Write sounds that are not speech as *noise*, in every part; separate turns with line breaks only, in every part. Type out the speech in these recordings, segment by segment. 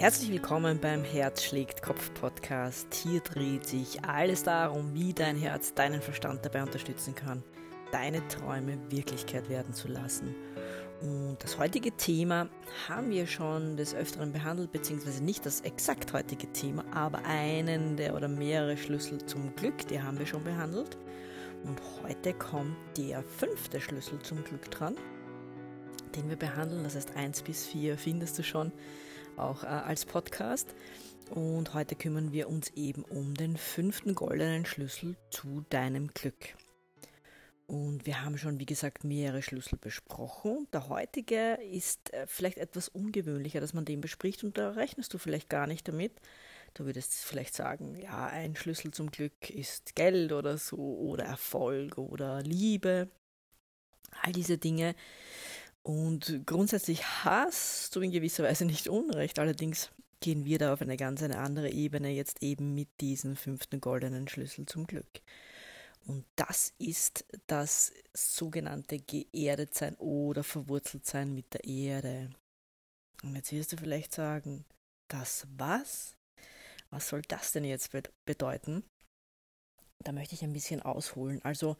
Herzlich willkommen beim Herz schlägt Kopf Podcast. Hier dreht sich alles darum, wie dein Herz deinen Verstand dabei unterstützen kann, deine Träume Wirklichkeit werden zu lassen. Und das heutige Thema haben wir schon des Öfteren behandelt, beziehungsweise nicht das exakt heutige Thema, aber einen der oder mehrere Schlüssel zum Glück, die haben wir schon behandelt. Und heute kommt der fünfte Schlüssel zum Glück dran, den wir behandeln. Das heißt, 1 bis 4 findest du schon auch äh, als Podcast. Und heute kümmern wir uns eben um den fünften goldenen Schlüssel zu deinem Glück. Und wir haben schon, wie gesagt, mehrere Schlüssel besprochen. Der heutige ist äh, vielleicht etwas ungewöhnlicher, dass man den bespricht und da rechnest du vielleicht gar nicht damit. Du würdest vielleicht sagen, ja, ein Schlüssel zum Glück ist Geld oder so oder Erfolg oder Liebe. All diese Dinge. Und grundsätzlich hast du in gewisser Weise nicht Unrecht. Allerdings gehen wir da auf eine ganz eine andere Ebene jetzt eben mit diesem fünften goldenen Schlüssel zum Glück. Und das ist das sogenannte Geerdetsein oder Verwurzeltsein mit der Erde. Und jetzt wirst du vielleicht sagen, das was? Was soll das denn jetzt bedeuten? Da möchte ich ein bisschen ausholen. Also,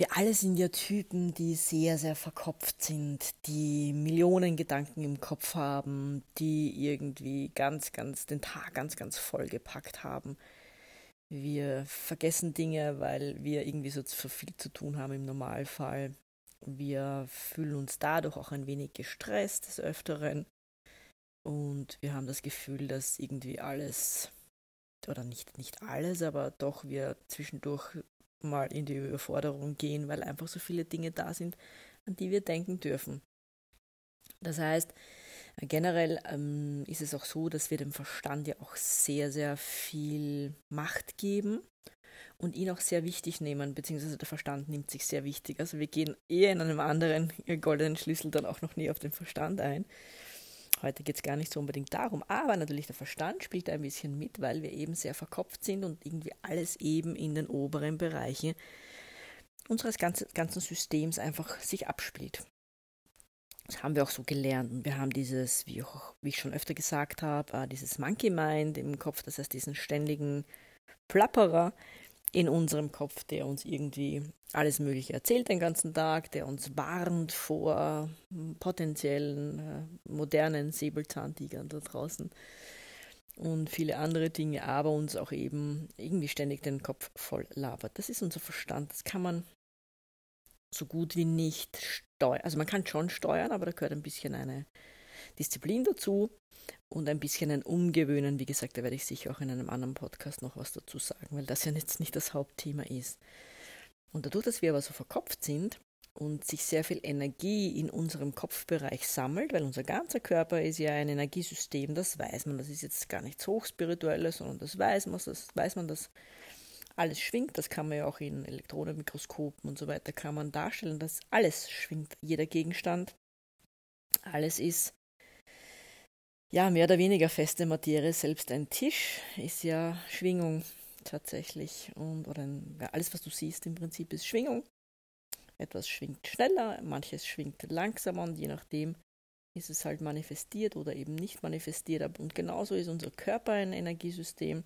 wir alle sind ja Typen, die sehr, sehr verkopft sind, die Millionen Gedanken im Kopf haben, die irgendwie ganz, ganz den Tag ganz, ganz vollgepackt haben. Wir vergessen Dinge, weil wir irgendwie so viel zu tun haben im Normalfall. Wir fühlen uns dadurch auch ein wenig gestresst des Öfteren. Und wir haben das Gefühl, dass irgendwie alles, oder nicht, nicht alles, aber doch wir zwischendurch mal in die Überforderung gehen, weil einfach so viele Dinge da sind, an die wir denken dürfen. Das heißt, generell ähm, ist es auch so, dass wir dem Verstand ja auch sehr, sehr viel Macht geben und ihn auch sehr wichtig nehmen, beziehungsweise der Verstand nimmt sich sehr wichtig. Also wir gehen eher in einem anderen goldenen Schlüssel dann auch noch nie auf den Verstand ein. Heute geht es gar nicht so unbedingt darum, aber natürlich der Verstand spielt ein bisschen mit, weil wir eben sehr verkopft sind und irgendwie alles eben in den oberen Bereichen unseres ganzen, Systems einfach sich abspielt. Das haben wir auch so gelernt. Und wir haben dieses, wie, auch, wie ich schon öfter gesagt habe, äh, dieses Monkey Mind im Kopf, das heißt diesen ständigen Plapperer, in unserem Kopf, der uns irgendwie alles Mögliche erzählt den ganzen Tag, der uns warnt vor hm, potenziellen äh, modernen Säbelzahntigern da draußen und viele andere Dinge, aber uns auch eben irgendwie ständig den Kopf voll labert. Das ist unser Verstand. Das kann man so gut wie nicht steuern. Also man kann schon steuern, aber da gehört ein bisschen eine Disziplin dazu und ein bisschen ein Umgewöhnen. Wie gesagt, da werde ich sicher auch in einem anderen Podcast noch was dazu sagen, weil das ja jetzt nicht das Hauptthema ist. Und dadurch, dass wir aber so verkopft sind und sich sehr viel Energie in unserem Kopfbereich sammelt, weil unser ganzer Körper ist ja ein Energiesystem, das weiß man, das ist jetzt gar nichts Hochspirituelles, sondern das weiß man, das weiß man, dass alles schwingt, das kann man ja auch in Elektronenmikroskopen und so weiter kann man darstellen, dass alles schwingt, jeder Gegenstand, alles ist ja, mehr oder weniger feste Materie, selbst ein Tisch ist ja Schwingung tatsächlich. Und, oder ja, alles, was du siehst, im Prinzip ist Schwingung. Etwas schwingt schneller, manches schwingt langsamer und je nachdem ist es halt manifestiert oder eben nicht manifestiert. Und genauso ist unser Körper ein Energiesystem.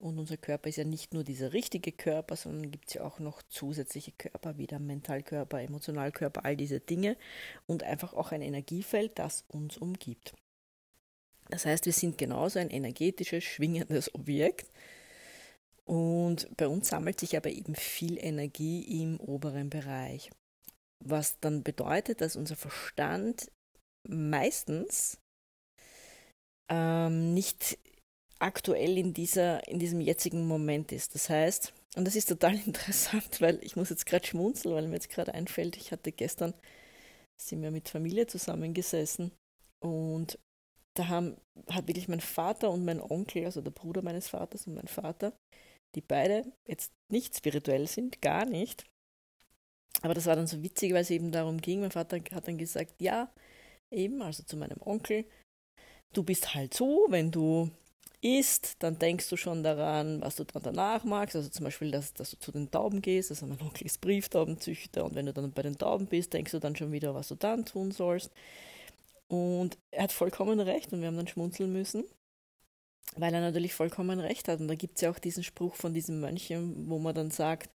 Und unser Körper ist ja nicht nur dieser richtige Körper, sondern gibt es ja auch noch zusätzliche Körper, wie der Mentalkörper, Emotionalkörper, all diese Dinge. Und einfach auch ein Energiefeld, das uns umgibt. Das heißt, wir sind genauso ein energetisches, schwingendes Objekt. Und bei uns sammelt sich aber eben viel Energie im oberen Bereich. Was dann bedeutet, dass unser Verstand meistens ähm, nicht aktuell in, dieser, in diesem jetzigen Moment ist. Das heißt, und das ist total *laughs* interessant, weil ich muss jetzt gerade schmunzeln, weil mir jetzt gerade einfällt, ich hatte gestern, sind wir mit Familie zusammengesessen und da haben, hat wirklich mein Vater und mein Onkel, also der Bruder meines Vaters und mein Vater, die beide jetzt nicht spirituell sind, gar nicht. Aber das war dann so witzig, weil es eben darum ging. Mein Vater hat dann gesagt, ja, eben, also zu meinem Onkel, du bist halt so, wenn du isst, dann denkst du schon daran, was du dann danach magst. Also zum Beispiel, dass, dass du zu den Tauben gehst. Also mein *laughs* Onkel ist Brieftaubenzüchter und wenn du dann bei den Tauben bist, denkst du dann schon wieder, was du dann tun sollst. Und er hat vollkommen recht und wir haben dann schmunzeln müssen, weil er natürlich vollkommen recht hat. Und da gibt es ja auch diesen Spruch von diesem Mönch, wo man dann sagt,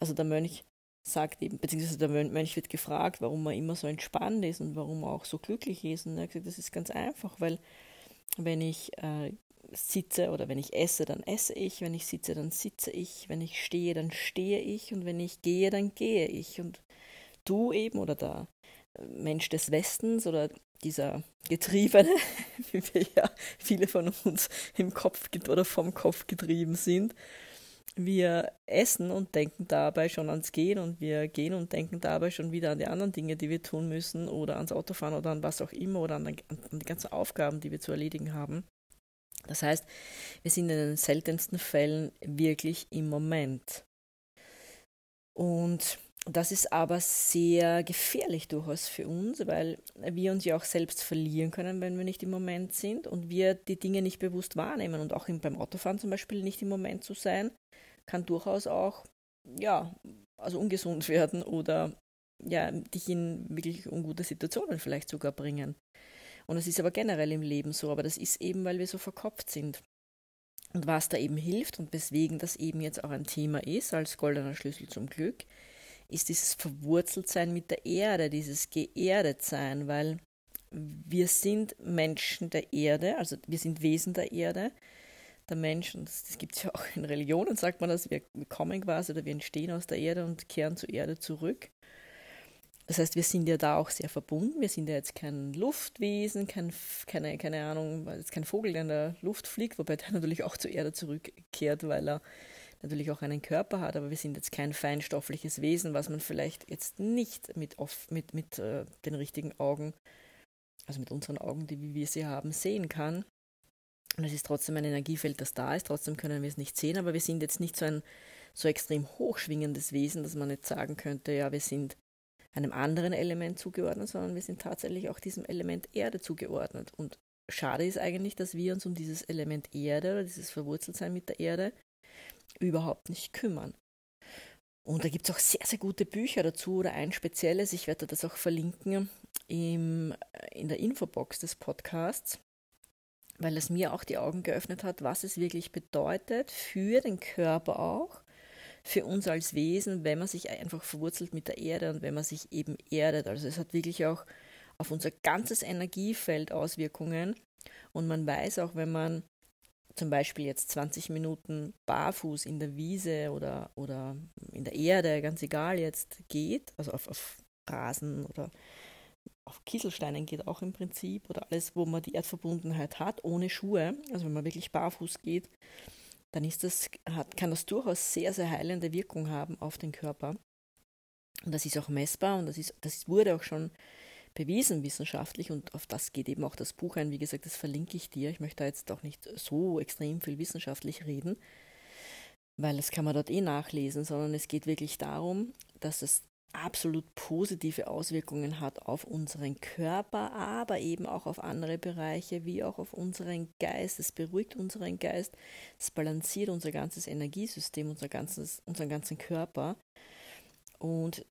also der Mönch sagt eben, beziehungsweise der Mönch wird gefragt, warum er immer so entspannt ist und warum er auch so glücklich ist. Und er hat gesagt, das ist ganz einfach, weil wenn ich äh, sitze oder wenn ich esse, dann esse ich, wenn ich sitze, dann sitze ich, wenn ich stehe, dann stehe ich und wenn ich gehe, dann gehe ich. Und du eben oder der Mensch des Westens oder dieser Getriebene, *laughs* wie wir ja viele von uns im Kopf oder vom Kopf getrieben sind, wir essen und denken dabei schon ans Gehen und wir gehen und denken dabei schon wieder an die anderen Dinge, die wir tun müssen oder ans Autofahren oder an was auch immer oder an, an die ganzen Aufgaben, die wir zu erledigen haben. Das heißt, wir sind in den seltensten Fällen wirklich im Moment. Und das ist aber sehr gefährlich durchaus für uns, weil wir uns ja auch selbst verlieren können, wenn wir nicht im Moment sind und wir die Dinge nicht bewusst wahrnehmen. Und auch beim Autofahren zum Beispiel nicht im Moment zu sein, kann durchaus auch, ja, also ungesund *laughs* werden oder ja, dich in wirklich ungute Situationen vielleicht sogar bringen. Und das ist aber generell im Leben so, aber das ist eben, weil wir so verkopft sind. Und was da eben hilft und weswegen das eben jetzt auch ein Thema ist, als goldener Schlüssel zum Glück, ist dieses Verwurzeltsein mit der Erde, dieses Geerdetsein, weil wir sind Menschen der Erde, also wir sind Wesen der Erde. Der Mensch, und das, das gibt es ja auch in Religionen, sagt man das, wir kommen quasi oder wir entstehen aus der Erde und kehren zur Erde zurück. Das heißt, wir sind ja da auch sehr verbunden. Wir sind ja jetzt kein Luftwesen, kein, keine, keine Ahnung, jetzt kein Vogel, der in der Luft fliegt, wobei der *laughs* natürlich auch zur Erde zurückkehrt, weil er natürlich auch einen Körper hat, aber wir sind jetzt kein feinstoffliches Wesen, was man vielleicht jetzt nicht mit, off, mit, mit äh, den richtigen Augen, also mit unseren Augen, die wie wir sie haben, sehen kann. Und es ist trotzdem ein Energiefeld, das da ist, trotzdem können wir es nicht sehen, aber wir sind jetzt nicht so ein so extrem hochschwingendes Wesen, dass man jetzt sagen könnte, ja, wir sind einem anderen Element zugeordnet, sondern wir sind tatsächlich auch diesem Element Erde zugeordnet. Und schade ist eigentlich, dass wir uns um dieses Element Erde oder dieses Verwurzeltsein mit der Erde überhaupt nicht kümmern. Und da gibt es auch sehr, sehr gute Bücher dazu oder ein spezielles, ich werde das auch verlinken im, in der Infobox des Podcasts, weil es mir auch die Augen geöffnet hat, was es wirklich bedeutet für den Körper auch, für uns als Wesen, wenn man sich einfach verwurzelt mit der Erde und wenn man sich eben erdet. Also es hat wirklich auch auf unser ganzes Energiefeld Auswirkungen. Und man weiß auch, wenn man zum Beispiel jetzt 20 Minuten barfuß in der Wiese oder, oder in der Erde, ganz egal jetzt, geht, also auf, auf Rasen oder auf Kieselsteinen geht auch im Prinzip oder alles, wo man die Erdverbundenheit hat, ohne Schuhe, also wenn man wirklich barfuß geht, dann ist das, hat, kann das durchaus sehr, sehr heilende Wirkung haben auf den Körper. Und das ist auch messbar und das, ist, das wurde auch schon bewiesen wissenschaftlich und auf das geht eben auch das Buch ein. Wie gesagt, das verlinke ich dir. Ich möchte da jetzt auch nicht so extrem viel wissenschaftlich reden, weil das kann man dort eh nachlesen, sondern es geht wirklich darum, dass es absolut positive Auswirkungen hat auf unseren Körper, aber eben auch auf andere Bereiche, wie auch auf unseren Geist. Es beruhigt unseren Geist, es balanciert unser ganzes Energiesystem, unser ganzes, unseren ganzen Körper. Und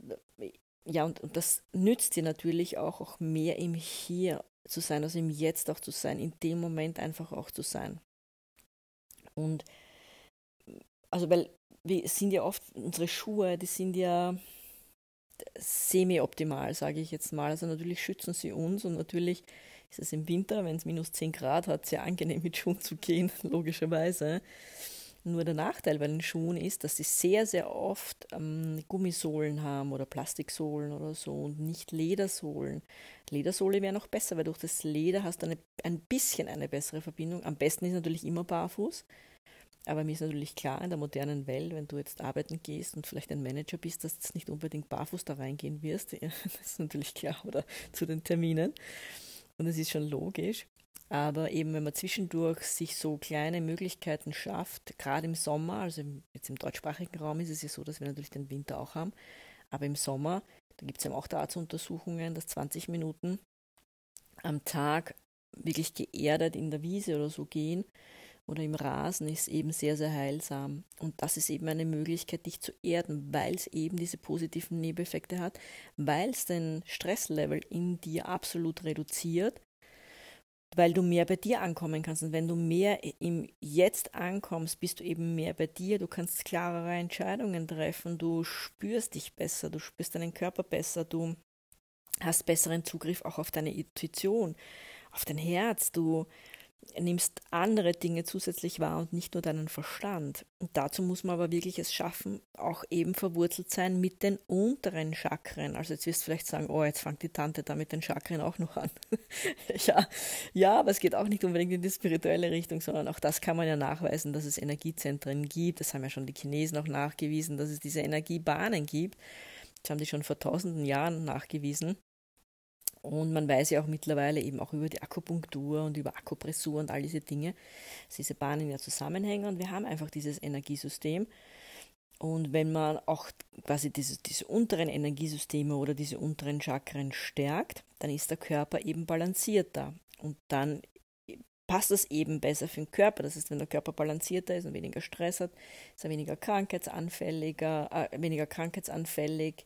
ja, und, und das nützt dir natürlich auch, auch mehr im Hier zu sein, also im Jetzt auch zu sein, in dem Moment einfach auch zu sein. Und also weil wir sind ja oft, unsere Schuhe, die sind ja semi-optimal, sage ich jetzt mal. Also natürlich schützen sie uns und natürlich ist es im Winter, wenn es minus 10 Grad hat, sehr angenehm mit Schuhen zu gehen, *laughs* logischerweise. Nur der Nachteil bei den Schuhen ist, dass sie sehr, sehr oft ähm, Gummisohlen haben oder Plastiksohlen oder so und nicht Ledersohlen. Ledersohle wäre noch besser, weil durch das Leder hast du eine, ein bisschen eine bessere Verbindung. Am besten ist natürlich immer barfuß. Aber mir ist natürlich klar, in der modernen Welt, wenn du jetzt arbeiten gehst und vielleicht ein Manager bist, dass du nicht unbedingt barfuß da reingehen wirst. *laughs* das ist natürlich klar, oder zu den Terminen. Und das ist schon logisch. Aber eben, wenn man zwischendurch sich so kleine Möglichkeiten schafft, gerade im Sommer, also jetzt im deutschsprachigen Raum ist es ja so, dass wir natürlich den Winter auch haben, aber im Sommer, da gibt es ja auch dazu Untersuchungen, dass 20 Minuten am Tag wirklich geerdet in der Wiese oder so gehen oder im Rasen ist eben sehr, sehr heilsam. Und das ist eben eine Möglichkeit, dich zu erden, weil es eben diese positiven Nebeneffekte hat, weil es den Stresslevel in dir absolut reduziert, weil du mehr bei dir ankommen kannst. Und wenn du mehr im Jetzt ankommst, bist du eben mehr bei dir. Du kannst klarere Entscheidungen treffen, du spürst dich besser, du spürst deinen Körper besser, du hast besseren Zugriff auch auf deine Intuition, auf dein Herz, du nimmst andere Dinge zusätzlich wahr und nicht nur deinen Verstand. Und dazu muss man aber wirklich es schaffen, auch eben verwurzelt sein mit den unteren Chakren. Also jetzt wirst du vielleicht sagen, oh, jetzt fängt die Tante da mit den Chakren auch noch an. *laughs* ja, ja, aber es geht auch nicht unbedingt in die spirituelle Richtung, sondern auch das kann man ja nachweisen, dass es Energiezentren gibt. Das haben ja schon die Chinesen auch nachgewiesen, dass es diese Energiebahnen gibt. Das haben die schon vor tausenden Jahren nachgewiesen. Und man weiß ja auch mittlerweile eben auch über die Akupunktur und über Akupressur und all diese Dinge, dass diese Bahnen ja zusammenhängen und wir haben einfach dieses Energiesystem. Und wenn man auch quasi diese, diese unteren Energiesysteme oder diese unteren Chakren stärkt, dann ist der Körper eben balancierter. Und dann passt das eben besser für den Körper. Das heißt, wenn der Körper balancierter ist und weniger Stress hat, ist er weniger krankheitsanfälliger, äh, weniger krankheitsanfällig,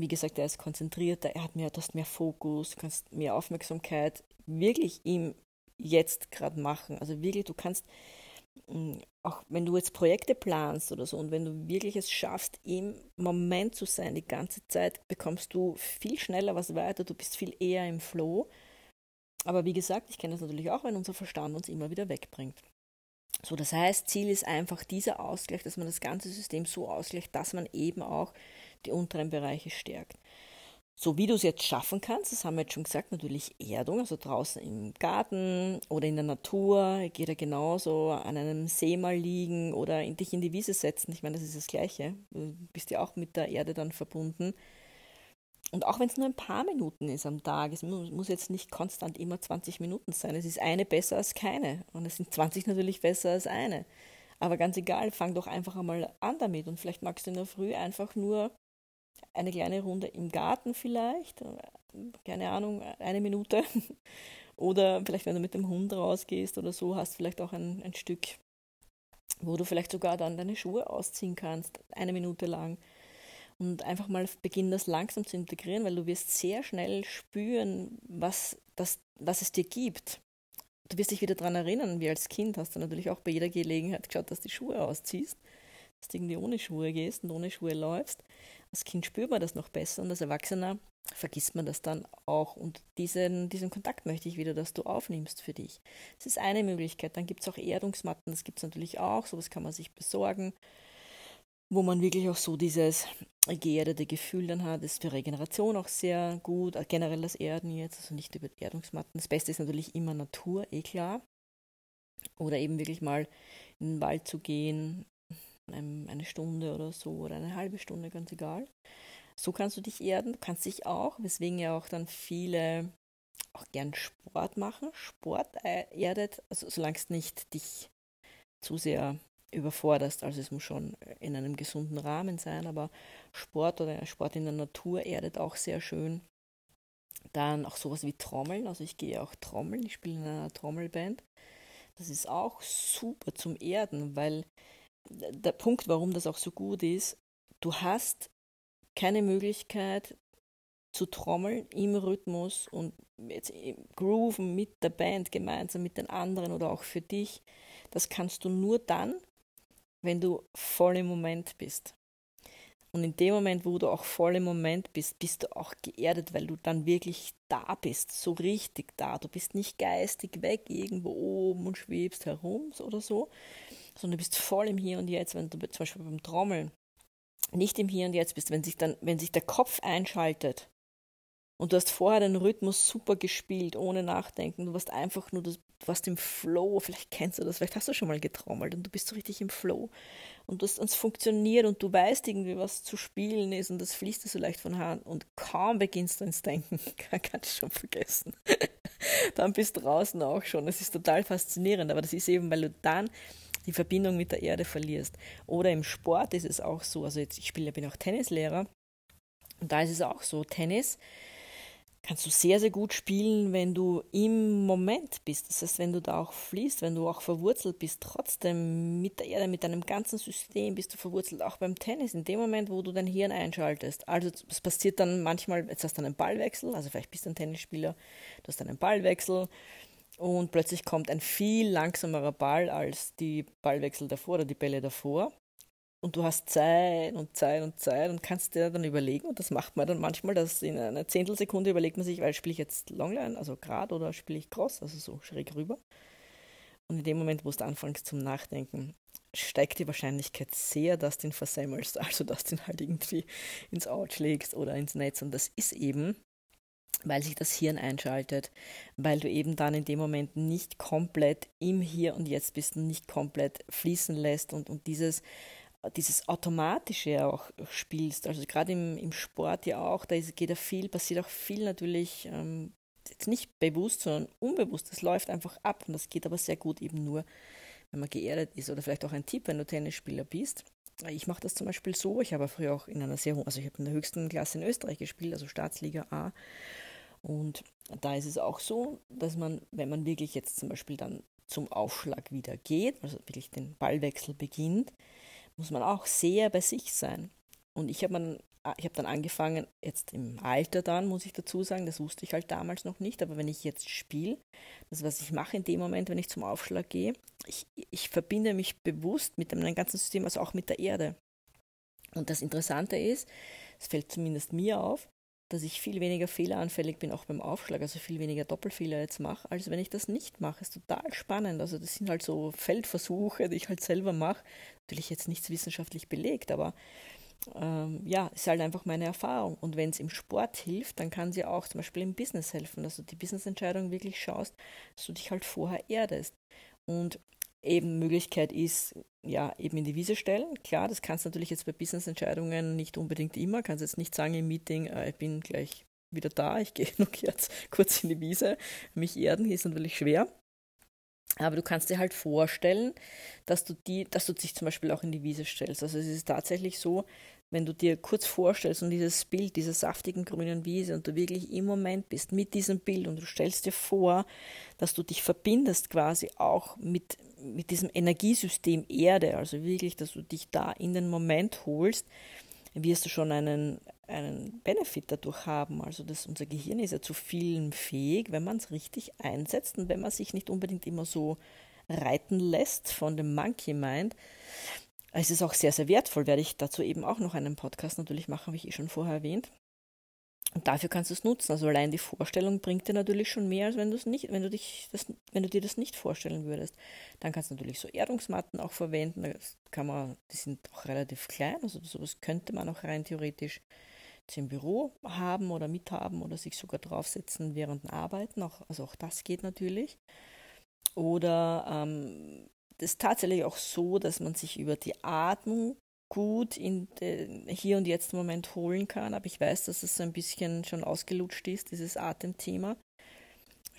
wie gesagt, er ist konzentrierter, er hat mehr, du hast mehr Fokus, du kannst mehr Aufmerksamkeit wirklich ihm jetzt gerade machen. Also wirklich, du kannst, mm, auch wenn du jetzt Projekte planst oder so und wenn du wirklich es schaffst, im Moment zu sein, die ganze Zeit, bekommst du viel schneller was weiter, du bist viel eher im Flow. Aber wie gesagt, ich kenne das natürlich auch, wenn unser Verstand uns immer wieder wegbringt. So, das heißt, Ziel ist einfach dieser Ausgleich, dass man das ganze System so ausgleicht, dass man eben auch die unteren Bereiche stärkt. So wie du es jetzt schaffen kannst, das haben wir jetzt schon gesagt, natürlich Erdung, also draußen im Garten oder in der Natur, geht ja genauso an einem See mal liegen oder in dich in die Wiese setzen. Ich meine, das ist das Gleiche. Du bist ja auch mit der Erde dann verbunden. Und auch wenn es nur ein paar Minuten ist am Tag, es muss jetzt nicht konstant immer 20 Minuten sein. Es ist eine besser als keine. Und es sind 20 natürlich besser als eine. Aber ganz egal, fang doch einfach einmal an damit. Und vielleicht magst du in der Früh einfach nur eine kleine Runde im Garten vielleicht, keine Ahnung, eine Minute. *laughs* Oder vielleicht, wenn du mit dem Hund rausgehst oder so, hast vielleicht auch ein, ein Stück, wo du vielleicht sogar dann deine Schuhe ausziehen kannst, eine Minute lang. Und einfach mal beginnen, das langsam zu integrieren, weil du wirst sehr schnell spüren, was, das, was es dir gibt. Du wirst dich wieder daran erinnern, wie als Kind hast du natürlich auch bei jeder Gelegenheit geschaut, dass du die Schuhe ausziehst, dass du irgendwie ohne Schuhe gehst und ohne Schuhe läufst. Als Kind spürt man das noch besser und als Erwachsener vergisst man das dann auch. Und diesen, diesen Kontakt möchte ich wieder, dass du aufnimmst für dich. Das ist eine Möglichkeit. Dann gibt es auch Erdungsmatten, das gibt es natürlich auch, sowas kann man sich besorgen, wo man wirklich auch so dieses geerdete Gefühl dann hat. Das ist für Regeneration auch sehr gut, generell das Erden jetzt, also nicht über Erdungsmatten. Das Beste ist natürlich immer Natur, eh klar. Oder eben wirklich mal in den Wald zu gehen, eine Stunde oder so oder eine halbe Stunde, ganz egal. So kannst du dich erden, du kannst dich auch, weswegen ja auch dann viele auch gern Sport machen. Sport erdet, also solange es nicht dich zu sehr überforderst, also es muss schon in einem gesunden Rahmen sein, aber Sport oder Sport in der Natur erdet auch sehr schön. Dann auch sowas wie Trommeln, also ich gehe auch Trommeln, ich spiele in einer Trommelband. Das ist auch super zum Erden, weil der Punkt, warum das auch so gut ist, du hast keine Möglichkeit zu trommeln im Rhythmus und jetzt grooven mit der Band gemeinsam mit den anderen oder auch für dich. Das kannst du nur dann, wenn du voll im Moment bist. Und in dem Moment, wo du auch voll im Moment bist, bist du auch geerdet, weil du dann wirklich da bist, so richtig da. Du bist nicht geistig weg irgendwo oben und schwebst herum oder so, sondern du bist voll im Hier und Jetzt, wenn du zum Beispiel beim Trommeln nicht im Hier und Jetzt bist, wenn sich dann, wenn sich der Kopf einschaltet und du hast vorher den Rhythmus super gespielt, ohne nachdenken, du warst einfach nur, du warst im Flow, vielleicht kennst du das, vielleicht hast du schon mal getrommelt und du bist so richtig im Flow und das, es funktioniert und du weißt irgendwie, was zu spielen ist und das fließt dir so leicht von Hand und kaum beginnst du ins Denken, *laughs* kann, kann ich schon vergessen. *laughs* dann bist du draußen auch schon. Es ist total faszinierend, aber das ist eben, weil du dann die Verbindung mit der Erde verlierst. Oder im Sport ist es auch so, also jetzt, ich spiele, bin auch Tennislehrer und da ist es auch so, Tennis kannst du sehr, sehr gut spielen, wenn du im Moment bist. Das heißt, wenn du da auch fließt, wenn du auch verwurzelt bist, trotzdem mit der Erde, mit deinem ganzen System bist du verwurzelt, auch beim Tennis, in dem Moment, wo du dein Hirn einschaltest. Also es passiert dann manchmal, jetzt hast du einen Ballwechsel, also vielleicht bist du ein Tennisspieler, du hast einen Ballwechsel und plötzlich kommt ein viel langsamerer Ball als die Ballwechsel davor oder die Bälle davor und du hast Zeit und Zeit und Zeit und kannst dir dann überlegen, und das macht man dann manchmal, dass in einer Zehntelsekunde überlegt man sich, weil spiele ich jetzt Longline, also gerade, oder spiele ich Cross, also so schräg rüber. Und in dem Moment, wo du anfängst zum Nachdenken, steigt die Wahrscheinlichkeit sehr, dass du ihn versemmelst, *laughs* also dass du ihn halt irgendwie ins Out legst oder ins Netz. Und das ist eben, weil sich das Hirn einschaltet, weil du eben dann in dem Moment nicht komplett im Hier und Jetzt bist und nicht komplett fließen lässt und, und dieses dieses Automatische auch spielst. Also gerade im, im Sport ja auch, da ist, geht ja viel, passiert auch viel natürlich ähm, jetzt nicht bewusst, sondern unbewusst. Das läuft einfach ab und das geht aber sehr gut eben nur, wenn man geerdet ist. Oder vielleicht auch ein Tipp, wenn du Tennisspieler bist. Ich mache das zum Beispiel so, ich habe früher auch in einer sehr hohen, also ich habe in der höchsten Klasse in Österreich gespielt, also Staatsliga A. Und da ist es auch so, dass man, wenn man wirklich jetzt zum Beispiel dann zum Aufschlag wieder geht, also wirklich den Ballwechsel beginnt, muss man auch sehr bei sich sein. Und ich habe hab dann angefangen, jetzt im Alter dann, muss ich dazu sagen, das wusste ich halt damals noch nicht, aber wenn ich jetzt spiele, das was ich mache in dem Moment, wenn ich zum Aufschlag gehe, ich, ich verbinde mich bewusst mit meinem ganzen System, also auch mit der Erde. Und das Interessante ist, es fällt zumindest mir auf, dass ich viel weniger fehleranfällig bin, auch beim Aufschlag, also viel weniger Doppelfehler jetzt mache, als wenn ich das nicht mache. Ist total spannend. Also das sind halt so Feldversuche, die ich halt selber mache. Natürlich jetzt nichts wissenschaftlich belegt, aber ähm, ja, ist halt einfach meine Erfahrung. Und wenn es im Sport hilft, dann kann sie auch zum Beispiel im Business helfen, dass du die Businessentscheidung wirklich schaust, dass du dich halt vorher erdest. Und eben Möglichkeit ist, ja, eben in die Wiese stellen. Klar, das kannst du natürlich jetzt bei Business-Entscheidungen nicht unbedingt immer. Kannst jetzt nicht sagen im Meeting, äh, ich bin gleich wieder da, ich *laughs* gehe noch jetzt kurz in die Wiese. Mich erden ist natürlich schwer. Aber du kannst dir halt vorstellen, dass du die, dass du dich zum Beispiel auch in die Wiese stellst. Also es ist tatsächlich so, wenn du dir kurz vorstellst und dieses Bild dieser saftigen grünen Wiese und du wirklich im Moment bist mit diesem Bild und du stellst dir vor, dass du dich verbindest quasi auch mit, mit diesem Energiesystem Erde, also wirklich, dass du dich da in den Moment holst, wirst du schon einen, einen Benefit dadurch haben. Also das, unser Gehirn ist ja zu vielen fähig, wenn man es richtig einsetzt und wenn man sich nicht unbedingt immer so reiten lässt von dem Monkey Mind, es ist auch sehr, sehr wertvoll, werde ich dazu eben auch noch einen Podcast natürlich machen, wie ich eh schon vorher erwähnt. Und dafür kannst du es nutzen. Also allein die Vorstellung bringt dir natürlich schon mehr, als wenn du es nicht, wenn du dich das, wenn du dir das nicht vorstellen würdest. Dann kannst du natürlich so Erdungsmatten auch verwenden. Das kann man, die sind auch relativ klein, also sowas könnte man auch rein theoretisch im Büro haben oder mithaben oder sich sogar draufsetzen während dem Arbeiten. Auch, also auch das geht natürlich. Oder ähm, das ist tatsächlich auch so, dass man sich über die Atmung gut in den Hier und Jetzt Moment holen kann. Aber ich weiß, dass es so ein bisschen schon ausgelutscht ist, dieses Atemthema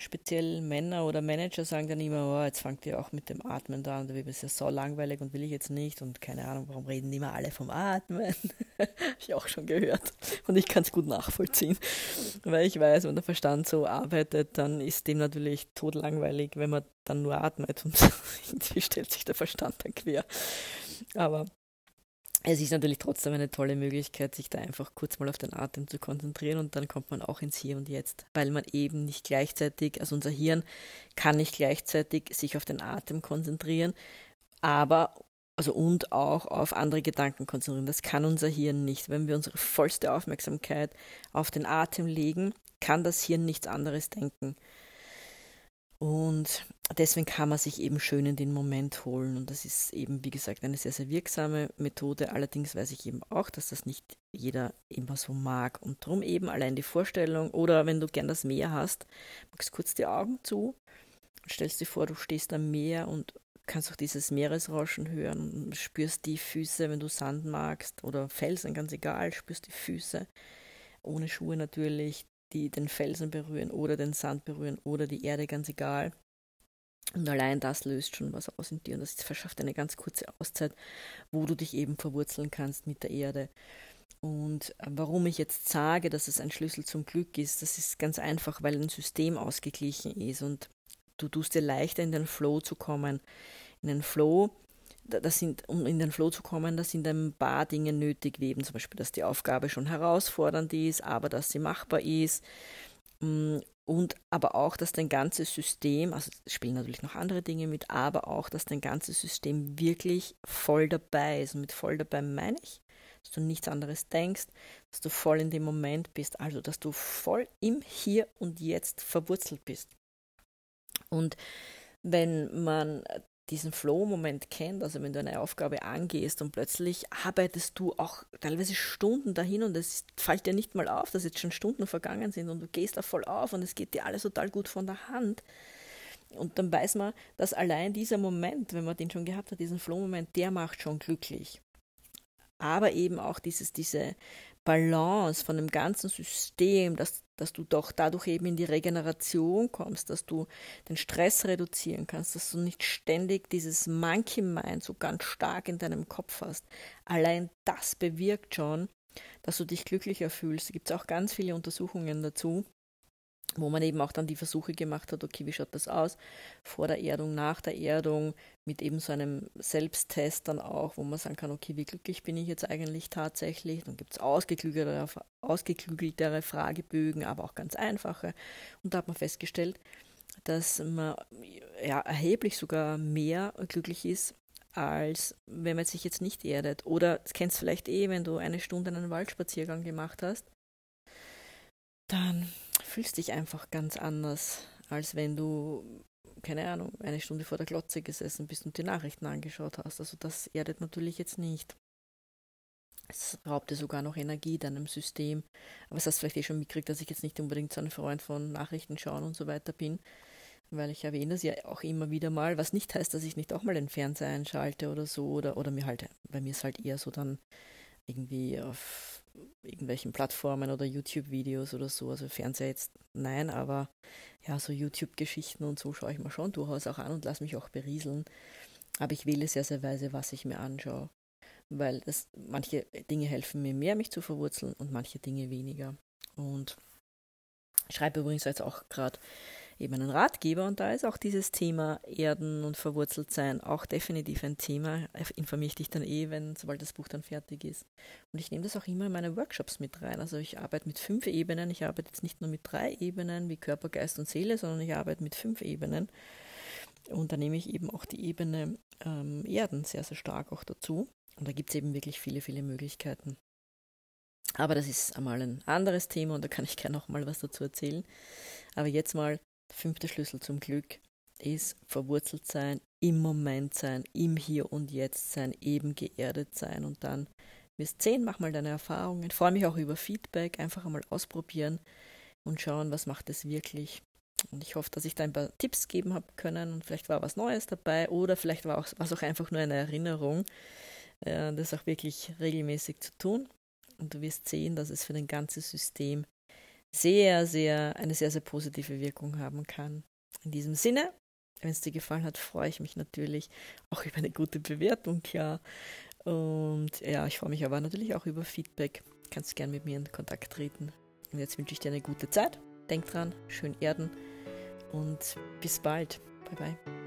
speziell Männer oder Manager sagen dann immer, oh, jetzt fangt ihr auch mit dem Atmen an, da wird es ja so langweilig und will ich jetzt nicht und keine Ahnung, warum reden immer alle vom Atmen? *laughs* Habe ich auch schon gehört und ich kann es gut nachvollziehen, weil ich weiß, wenn der Verstand so arbeitet, dann ist dem natürlich totlangweilig, wenn man dann nur atmet und *laughs* irgendwie stellt sich der Verstand dann quer. Aber es ist natürlich trotzdem eine tolle Möglichkeit, sich da einfach kurz mal auf den Atem zu konzentrieren und dann kommt man auch ins Hier und Jetzt, weil man eben nicht gleichzeitig, also unser Hirn kann nicht gleichzeitig sich auf den Atem konzentrieren, aber also und auch auf andere Gedanken konzentrieren. Das kann unser Hirn nicht. Wenn wir unsere vollste Aufmerksamkeit auf den Atem legen, kann das Hirn nichts anderes denken. Und deswegen kann man sich eben schön in den Moment holen. Und das ist eben, wie gesagt, eine sehr, sehr wirksame Methode. Allerdings weiß ich eben auch, dass das nicht jeder immer so mag. Und darum eben allein die Vorstellung, oder wenn du gern das Meer hast, machst kurz die Augen zu und stellst dir vor, du stehst am Meer und kannst auch dieses Meeresrauschen hören spürst die Füße, wenn du Sand magst oder Felsen, ganz egal, spürst die Füße. Ohne Schuhe natürlich, die den Felsen berühren oder den Sand berühren oder die Erde, ganz egal. Und allein das löst schon was aus in dir und das verschafft eine ganz kurze Auszeit, wo du dich eben verwurzeln kannst mit der Erde. Und äh, warum ich jetzt sage, dass es ein Schlüssel zum Glück ist, das ist ganz einfach, weil ein System ausgeglichen ist und du tust dir leichter in den Flow zu kommen. In den Flow, das sind, um in den Flow zu kommen, da sind ein paar Dinge nötig, wie eben zum Beispiel, dass die Aufgabe schon herausfordernd ist, aber dass sie machbar ist. Mm, und aber auch, dass dein ganzes System, also spielen natürlich noch andere Dinge mit, aber auch, dass dein ganzes System wirklich voll dabei ist. Und mit voll dabei meine ich, dass du nichts anderes denkst, dass du voll in dem Moment bist, also dass du voll im Hier und Jetzt verwurzelt bist. Und wenn man diesen Flow-Moment kennt, also wenn du eine Aufgabe angehst und plötzlich arbeitest du auch teilweise Stunden dahin und es fällt dir nicht mal auf, dass jetzt schon Stunden vergangen sind und du gehst da voll auf und es geht dir alles total gut von der Hand. Und dann weiß man, dass allein dieser Moment, wenn man den schon gehabt hat, diesen Flow-Moment, der macht schon glücklich. Aber eben auch dieses, diese Balance von dem ganzen System, dass, dass du doch dadurch eben in die Regeneration kommst, dass du den Stress reduzieren kannst, dass du nicht ständig dieses Monkey Mind so ganz stark in deinem Kopf hast. Allein das bewirkt schon, dass du dich glücklicher fühlst. Es gibt auch ganz viele Untersuchungen dazu, wo man eben auch dann die Versuche gemacht hat, okay, wie schaut das aus vor der Erdung, nach der Erdung, mit eben so einem Selbsttest dann auch, wo man sagen kann, okay, wie glücklich bin ich jetzt eigentlich tatsächlich? Dann gibt es ausgeklügeltere, ausgeklügeltere Fragebögen, aber auch ganz einfache. Und da hat man festgestellt, dass man ja, erheblich sogar mehr glücklich ist, als wenn man sich jetzt nicht erdet. Oder das kennst vielleicht eh, wenn du eine Stunde einen Waldspaziergang gemacht hast, dann fühlst dich einfach ganz anders, als wenn du, keine Ahnung, eine Stunde vor der Glotze gesessen bist und die Nachrichten angeschaut hast. Also das erdet natürlich jetzt nicht. Es raubt dir sogar noch Energie deinem System. Aber es hast vielleicht eh schon mitgekriegt, dass ich jetzt nicht unbedingt so ein Freund von Nachrichten schauen und so weiter bin, weil ich erwähne das ja auch immer wieder mal, was nicht heißt, dass ich nicht auch mal den Fernseher einschalte oder so oder, oder mir halt, bei mir ist halt eher so dann irgendwie auf irgendwelchen Plattformen oder YouTube-Videos oder so. Also Fernseher jetzt nein, aber ja, so YouTube-Geschichten und so schaue ich mir schon durchaus auch an und lasse mich auch berieseln. Aber ich wähle sehr, sehr weise, was ich mir anschaue. Weil das, manche Dinge helfen mir mehr, mich zu verwurzeln und manche Dinge weniger. Und ich schreibe übrigens jetzt auch gerade eben einen Ratgeber und da ist auch dieses Thema Erden und verwurzelt sein auch definitiv ein Thema. Informiere ich dich dann eh, wenn sobald das Buch dann fertig ist. Und ich nehme das auch immer in meine Workshops mit rein. Also ich arbeite mit fünf Ebenen. Ich arbeite jetzt nicht nur mit drei Ebenen wie Körper, Geist und Seele, sondern ich arbeite mit fünf Ebenen. Und da nehme ich eben auch die Ebene ähm, Erden sehr, sehr stark auch dazu. Und da gibt es eben wirklich viele, viele Möglichkeiten. Aber das ist einmal ein anderes Thema und da kann ich gerne noch mal was dazu erzählen. Aber jetzt mal der fünfte Schlüssel zum Glück ist verwurzelt sein, im Moment sein, im Hier und Jetzt sein, eben geerdet sein und dann wirst sehen, mach mal deine Erfahrungen. Ich freue mich auch über Feedback, einfach einmal ausprobieren und schauen, was macht es wirklich. Und ich hoffe, dass ich da ein paar Tipps geben habe können und vielleicht war was Neues dabei oder vielleicht war es auch einfach nur eine Erinnerung, äh, das auch wirklich regelmäßig zu tun. Und du wirst sehen, dass es für dein ganzes System sehr, sehr, eine sehr, sehr positive Wirkung haben kann. In diesem Sinne, wenn es dir gefallen hat, freue ich mich natürlich auch über eine gute Bewertung, klar. Und ja, ich freue mich aber natürlich auch über Feedback. Du kannst gerne mit mir in Kontakt treten. Und jetzt wünsche ich dir eine gute Zeit. Denk dran, schön erden und bis bald. Bye bye.